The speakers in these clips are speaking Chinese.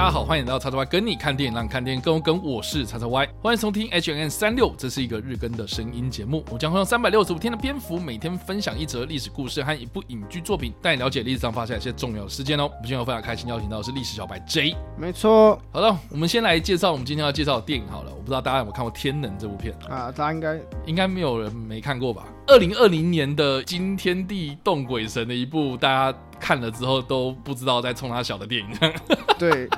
大家好，欢迎来到叉叉 Y 跟你看电影，让你看电影更跟我是叉叉 Y，欢迎收听 H&M 365，这是一个日更的声音节目。我将会用三百六十五天的篇幅，每天分享一则历史故事和一部影剧作品，带你了解历史上发生一些重要的事件哦。我们今天非常开心邀请到的是历史小白 J，没错。好了，我们先来介绍我们今天要介绍的电影好了。我不知道大家有没有看过《天能》这部片啊？大家应该应该没有人没看过吧？二零二零年的惊天地动鬼神的一部，大家看了之后都不知道在冲他小的电影。对。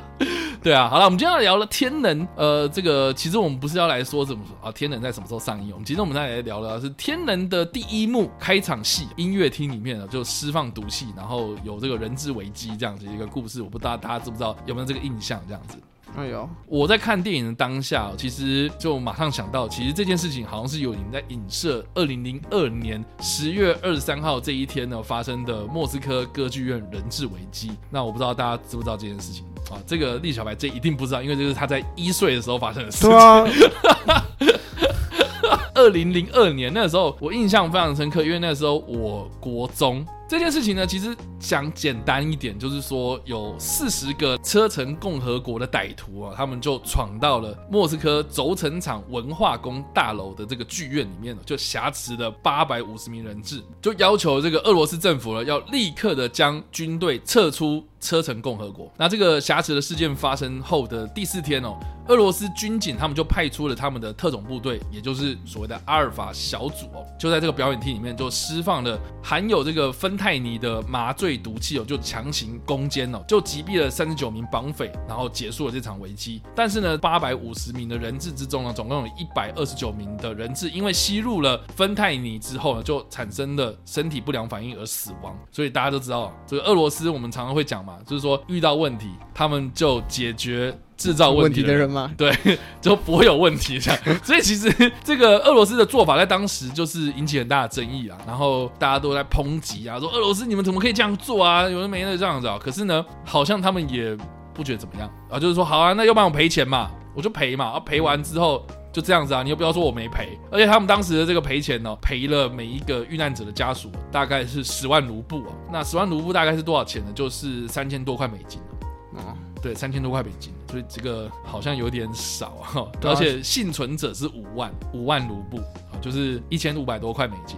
对啊，好了，我们今天要聊了《天能》。呃，这个其实我们不是要来说怎么说啊，《天能》在什么时候上映？我们其实我们再来聊聊是《天能》的第一幕开场戏，音乐厅里面呢就释放毒气，然后有这个人质危机这样子一个故事。我不知道大家知不知道有没有这个印象？这样子。哎呦，我在看电影的当下，其实就马上想到，其实这件事情好像是有人在影射二零零二年十月二十三号这一天呢发生的莫斯科歌剧院人质危机。那我不知道大家知不知道这件事情啊？这个立小白这一定不知道，因为这是他在一岁的时候发生的事情。对啊。二零零二年那时候，我印象非常深刻，因为那时候我国中。这件事情呢，其实讲简单一点，就是说有四十个车臣共和国的歹徒啊，他们就闯到了莫斯科轴承厂文化宫大楼的这个剧院里面，就挟持了八百五十名人质，就要求这个俄罗斯政府呢，要立刻的将军队撤出车臣共和国。那这个挟持的事件发生后的第四天哦，俄罗斯军警他们就派出了他们的特种部队，也就是所谓的阿尔法小组哦，就在这个表演厅里面就释放了含有这个芬太尼的麻醉毒气哦，就强行攻坚哦，就击毙了三十九名绑匪，然后结束了这场危机。但是呢，八百五十名的人质之中呢，总共有一百二十九名的人质因为吸入了芬太尼之后呢，就产生了身体不良反应而死亡。所以大家都知道，这个俄罗斯我们常常会讲嘛，就是说遇到问题，他们就解决。制造问题的人吗？对，就不会有问题这样。所以其实这个俄罗斯的做法在当时就是引起很大的争议啊，然后大家都在抨击啊，说俄罗斯你们怎么可以这样做啊？有人没的这样子啊。可是呢，好像他们也不觉得怎么样啊，就是说好啊，那要不然我赔钱嘛，我就赔嘛。啊，赔完之后就这样子啊，你又不要说我没赔。而且他们当时的这个赔钱呢，赔了每一个遇难者的家属大概是十万卢布啊。那十万卢布大概是多少钱呢？就是三千多块美金啊。对，三千多块美金，所以这个好像有点少哈。而且幸存者是五万五万卢布啊，就是一千五百多块美金，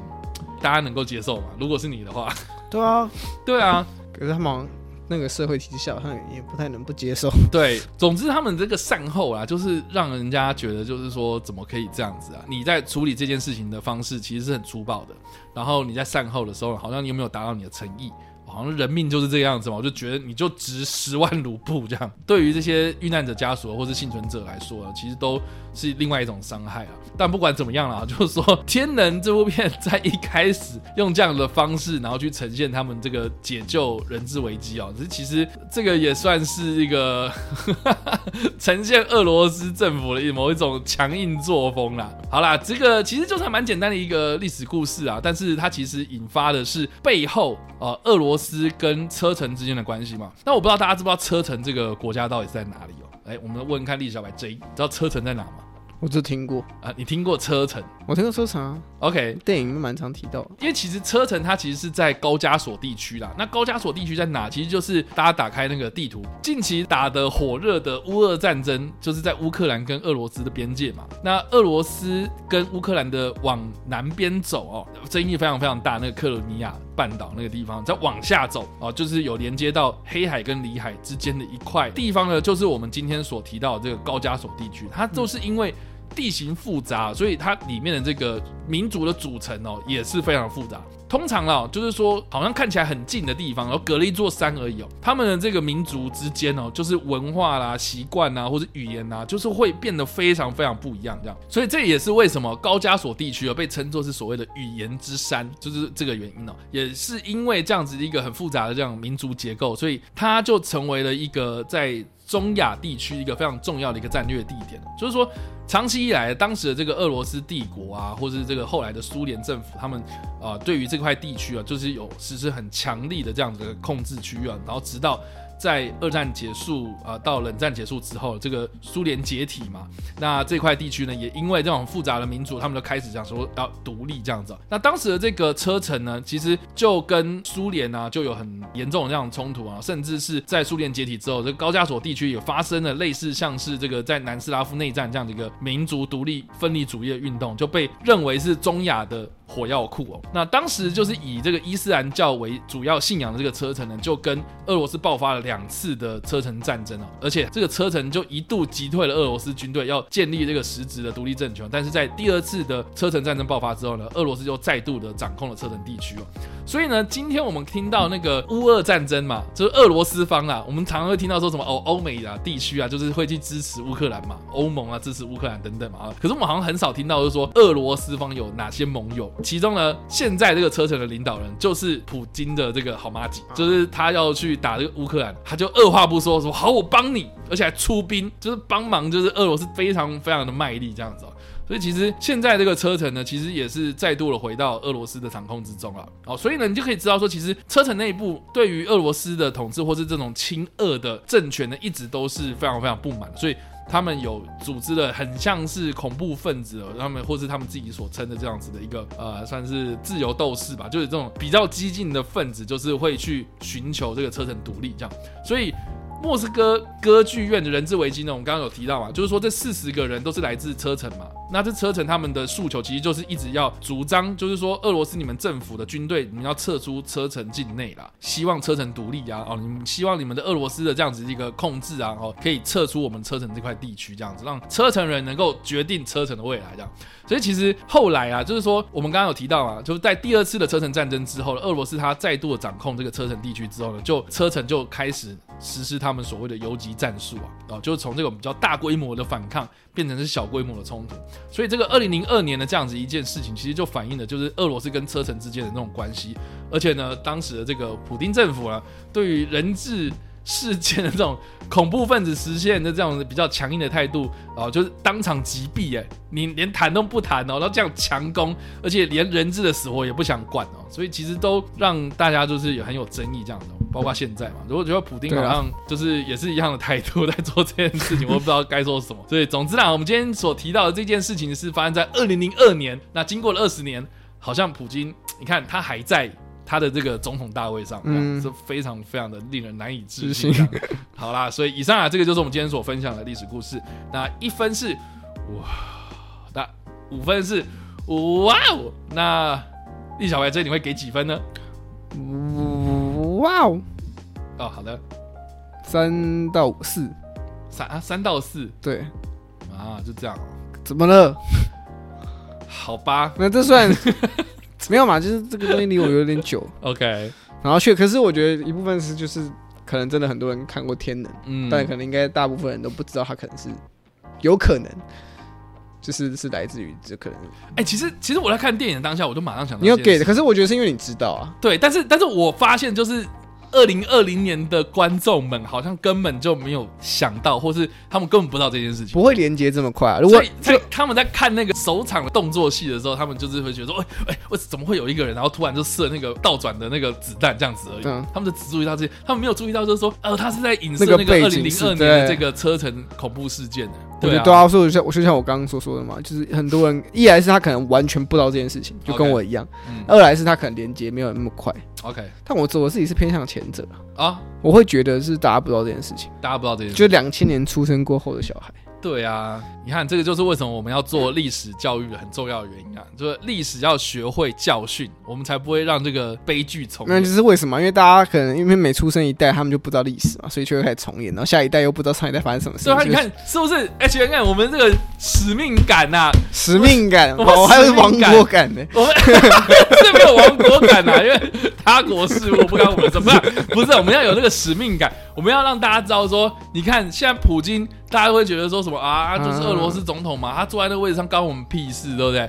大家能够接受吗？如果是你的话，对啊，对啊。可是他们那个社会体制下，他也不太能不接受。对，总之他们这个善后啊，就是让人家觉得，就是说怎么可以这样子啊？你在处理这件事情的方式其实是很粗暴的，然后你在善后的时候，好像你有没有达到你的诚意？好像人命就是这个样子嘛，我就觉得你就值十万卢布这样。对于这些遇难者家属或是幸存者来说，其实都是另外一种伤害啊。但不管怎么样啦，就是说《天能》这部片在一开始用这样的方式，然后去呈现他们这个解救人质危机啊，其实这个也算是一个 呈现俄罗斯政府的某一种强硬作风啦。好啦，这个其实就是蛮简单的一个历史故事啊，但是它其实引发的是背后呃俄罗斯。斯跟车臣之间的关系嘛？那我不知道大家知不知道车臣这个国家到底是在哪里哦？哎，我们问看历史小白 J，知道车臣在哪吗？我只听过啊，你听过车臣？我听过车臣啊。OK，电影蛮常提到，因为其实车臣它其实是在高加索地区啦。那高加索地区在哪？其实就是大家打开那个地图，近期打的火热的乌俄战争，就是在乌克兰跟俄罗斯的边界嘛。那俄罗斯跟乌克兰的往南边走哦，争议非常非常大。那个克罗尼亚半岛那个地方，再往下走哦，就是有连接到黑海跟里海之间的一块地方呢，就是我们今天所提到的这个高加索地区。它就是因为地形复杂，所以它里面的这个民族的组成哦也是非常复杂。通常啊，就是说好像看起来很近的地方，然后隔了一座山而已哦。他们的这个民族之间哦，就是文化啦、习惯啦，或者语言啦，就是会变得非常非常不一样这样。所以这也是为什么高加索地区啊被称作是所谓的语言之山，就是这个原因哦。也是因为这样子的一个很复杂的这样民族结构，所以它就成为了一个在中亚地区一个非常重要的一个战略地点。就是说。长期以来，当时的这个俄罗斯帝国啊，或是这个后来的苏联政府，他们啊、对于这块地区啊，就是有实施很强力的这样子的控制区域啊，然后直到在二战结束啊、到冷战结束之后，这个苏联解体嘛，那这块地区呢，也因为这种复杂的民族，他们就开始讲说要独立这样子。那当时的这个车臣呢，其实就跟苏联啊就有很严重的这样冲突啊，甚至是在苏联解体之后，这个高加索地区也发生了类似像是这个在南斯拉夫内战这样的一个民族独立分离主义的运动，就被认为是中亚的。火药库哦，那当时就是以这个伊斯兰教为主要信仰的这个车臣呢，就跟俄罗斯爆发了两次的车臣战争哦，而且这个车臣就一度击退了俄罗斯军队，要建立这个实质的独立政权。但是在第二次的车臣战争爆发之后呢，俄罗斯就再度的掌控了车臣地区哦。所以呢，今天我们听到那个乌俄战争嘛，就是俄罗斯方啊，我们常常会听到说什么哦，欧美啊地区啊，就是会去支持乌克兰嘛，欧盟啊支持乌克兰等等嘛啊。可是我们好像很少听到，就是说俄罗斯方有哪些盟友。其中呢，现在这个车臣的领导人就是普京的这个好妈吉，就是他要去打这个乌克兰，他就二话不说说好，我帮你，而且还出兵，就是帮忙，就是俄罗斯非常非常的卖力这样子。所以其实现在这个车臣呢，其实也是再度的回到俄罗斯的掌控之中了。哦，所以呢，你就可以知道说，其实车臣内部对于俄罗斯的统治或是这种亲俄的政权呢，一直都是非常非常不满。所以他们有组织的很像是恐怖分子，他们或是他们自己所称的这样子的一个呃，算是自由斗士吧，就是这种比较激进的分子，就是会去寻求这个车臣独立这样。所以。莫斯科歌剧院的人质危机呢，我们刚刚有提到嘛，就是说这四十个人都是来自车臣嘛。那这车臣他们的诉求其实就是一直要主张，就是说俄罗斯你们政府的军队你们要撤出车臣境内啦，希望车臣独立啊，哦，你们希望你们的俄罗斯的这样子一个控制啊，哦，可以撤出我们车臣这块地区，这样子让车臣人能够决定车臣的未来，这样。所以其实后来啊，就是说我们刚刚有提到嘛，就是在第二次的车臣战争之后，俄罗斯他再度的掌控这个车臣地区之后呢，就车臣就开始实施他们所谓的游击战术啊，哦，就是从这种比较大规模的反抗变成是小规模的冲突。所以这个二零零二年的这样子一件事情，其实就反映了就是俄罗斯跟车臣之间的那种关系。而且呢，当时的这个普丁政府呢，对于人质事件的这种恐怖分子实现的这样比较强硬的态度啊，就是当场击毙哎，你连谈都不谈哦，然后这样强攻，而且连人质的死活也不想管哦，所以其实都让大家就是也很有争议这样的，包括现在嘛，如果觉得普丁好像就是也是一样的态度在做这件事情，我不知道该说什么。所以总之啦，我们今天所提到的这件事情是发生在二零零二年，那经过了二十年，好像普京，你看他还在。他的这个总统大位上，嗯，是非常非常的令人难以置信。好啦，所以以上啊，这个就是我们今天所分享的历史故事。那一分是哇，那五分是哇哦，那易小白这你会给几分呢？哇哦，哦，好的，三到四，三啊，三到四，对，啊，就这样，哦。怎么了？好吧，那这算。没有嘛，就是这个东西离我有点久。OK，然后去，可是我觉得一部分是就是可能真的很多人看过《天能》，嗯，但可能应该大部分人都不知道他可能是有可能，就是是来自于这可能。哎、欸，其实其实我在看电影的当下，我就马上想到你要给的，可是我觉得是因为你知道啊。对，但是但是我发现就是。二零二零年的观众们好像根本就没有想到，或是他们根本不知道这件事情，不会连接这么快啊。如果在他们在看那个首场的动作戏的时候，他们就是会觉得说，哎哎，我怎么会有一个人，然后突然就射那个倒转的那个子弹这样子而已。嗯，他们就只注意到这些，他们没有注意到就是说，呃，他是在影射那个二零零二年的这个车臣恐怖事件的。对啊，对啊，所以像我就像我刚刚所说的嘛，就是很多人一来是他可能完全不知道这件事情，就跟我一样；二来是他可能连接没有那么快。OK，但我我自己是偏向前者啊，我会觉得是大家不知道这件事情，大家不知道这件事情，就两千年出生过后的小孩。对啊，你看这个就是为什么我们要做历史教育的很重要的原因啊，就是历史要学会教训，我们才不会让这个悲剧重演。那就是为什么？因为大家可能因为每出生一代，他们就不知道历史嘛，所以就会开始重演，然后下一代又不知道上一代发生什么事。对啊，你看是不是？H N，我们这个使命感呐、啊，使命感，我，我还有亡国感呢。我们 是没有亡国感呐、啊，因为他国事务不干我们什么，不是，我们要有那个使命感，我们要让大家知道说，你看现在普京。大家会觉得说什么啊？就是俄罗斯总统嘛，他坐在那个位置上，关我们屁事，对不对？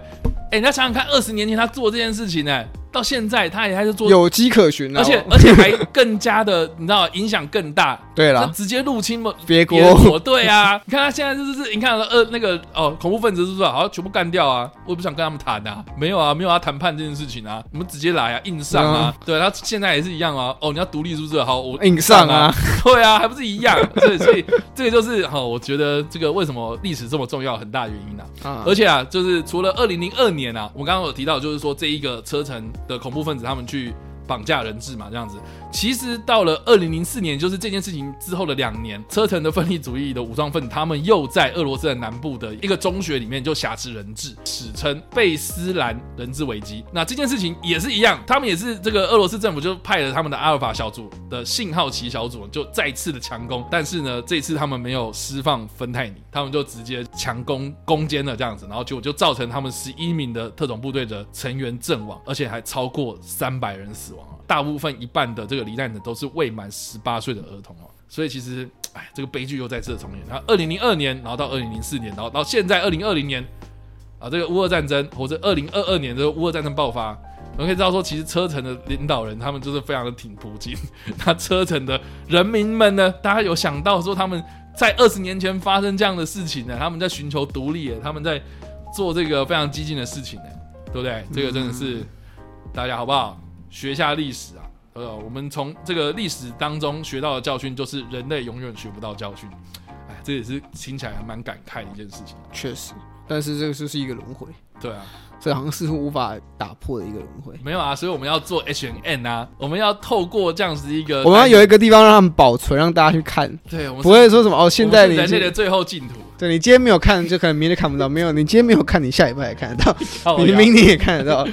哎，你要想想看，二十年前他做这件事情呢，到现在他也还是做有迹可循，啊而且而且还更加的，你知道影响更大。对了，直接入侵了别国。对啊，你看他现在就是是，你看呃那个哦恐怖分子是不是？好，全部干掉啊！我也不想跟他们谈啊，没有啊，没有要谈判这件事情啊，我们直接来啊，硬上啊！对，他现在也是一样啊。哦，你要独立是不是？好，我硬上啊！对啊，还不是一样？所以所以这个就是哈，我觉得这个为什么历史这么重要，很大原因啊。而且啊，就是除了二零零二年啊，我刚刚有提到，就是说这一个车臣的恐怖分子他们去。绑架人质嘛，这样子。其实到了二零零四年，就是这件事情之后的两年，车臣的分离主义的武装分子，他们又在俄罗斯的南部的一个中学里面就挟持人质，史称贝斯兰人质危机。那这件事情也是一样，他们也是这个俄罗斯政府就派了他们的阿尔法小组的信号旗小组，就再次的强攻。但是呢，这次他们没有释放芬太尼，他们就直接强攻攻坚了这样子，然后就就造成他们十一名的特种部队的成员阵亡，而且还超过三百人死亡。大部分一半的这个罹难者都是未满十八岁的儿童哦，所以其实，哎，这个悲剧又再次重演。然后，二零零二年，然后到二零零四年，然后到现在二零二零年，啊，这个乌俄战争或者二零二二年的乌俄战争爆发，我们可以知道说，其实车臣的领导人他们就是非常的挺普京。那车臣的人民们呢，大家有想到说他们在二十年前发生这样的事情呢？他们在寻求独立，他们在做这个非常激进的事情呢，对不对？这个真的是大家好不好？学一下历史啊，呃，我们从这个历史当中学到的教训就是人类永远学不到教训，哎，这也是听起来还蛮感慨的一件事情。确实，但是这个就是一个轮回。对啊，这好像似乎无法打破的一个轮回。没有啊，所以我们要做 H and N 啊，我们要透过这样子一个，我们要有一个地方让他们保存，让大家去看。对，我们不会说什么哦，现在你人类的最后净土。对，你今天没有看，就可能明天看不到。没有，你今天没有看，你下礼拜也看得到，你明天也看得到。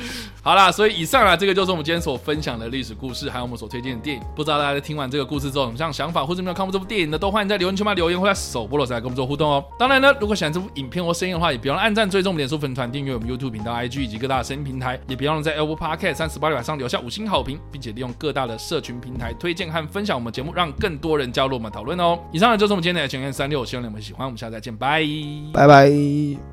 好啦，所以以上啊，这个就是我们今天所分享的历史故事，还有我们所推荐的电影。不知道大家在听完这个故事之后，有什么想法，或者没有看过这部电影的，都欢迎在留言区嘛留言，或者首播的时候来跟我们做互动哦。当然呢，如果喜欢这部影片或声音的话，也别忘了按赞、追踪我们脸书粉团、订阅我们 YouTube 频道、IG 以及各大声音平台，也别忘了在 Apple Podcast 三十八里上留下五星好评，并且利用各大的社群平台推荐和分享我们节目，让更多人加入我们讨论哦。以上呢就是我们今天的 H&M 365，希望你们喜欢，我们下次再见，拜拜拜。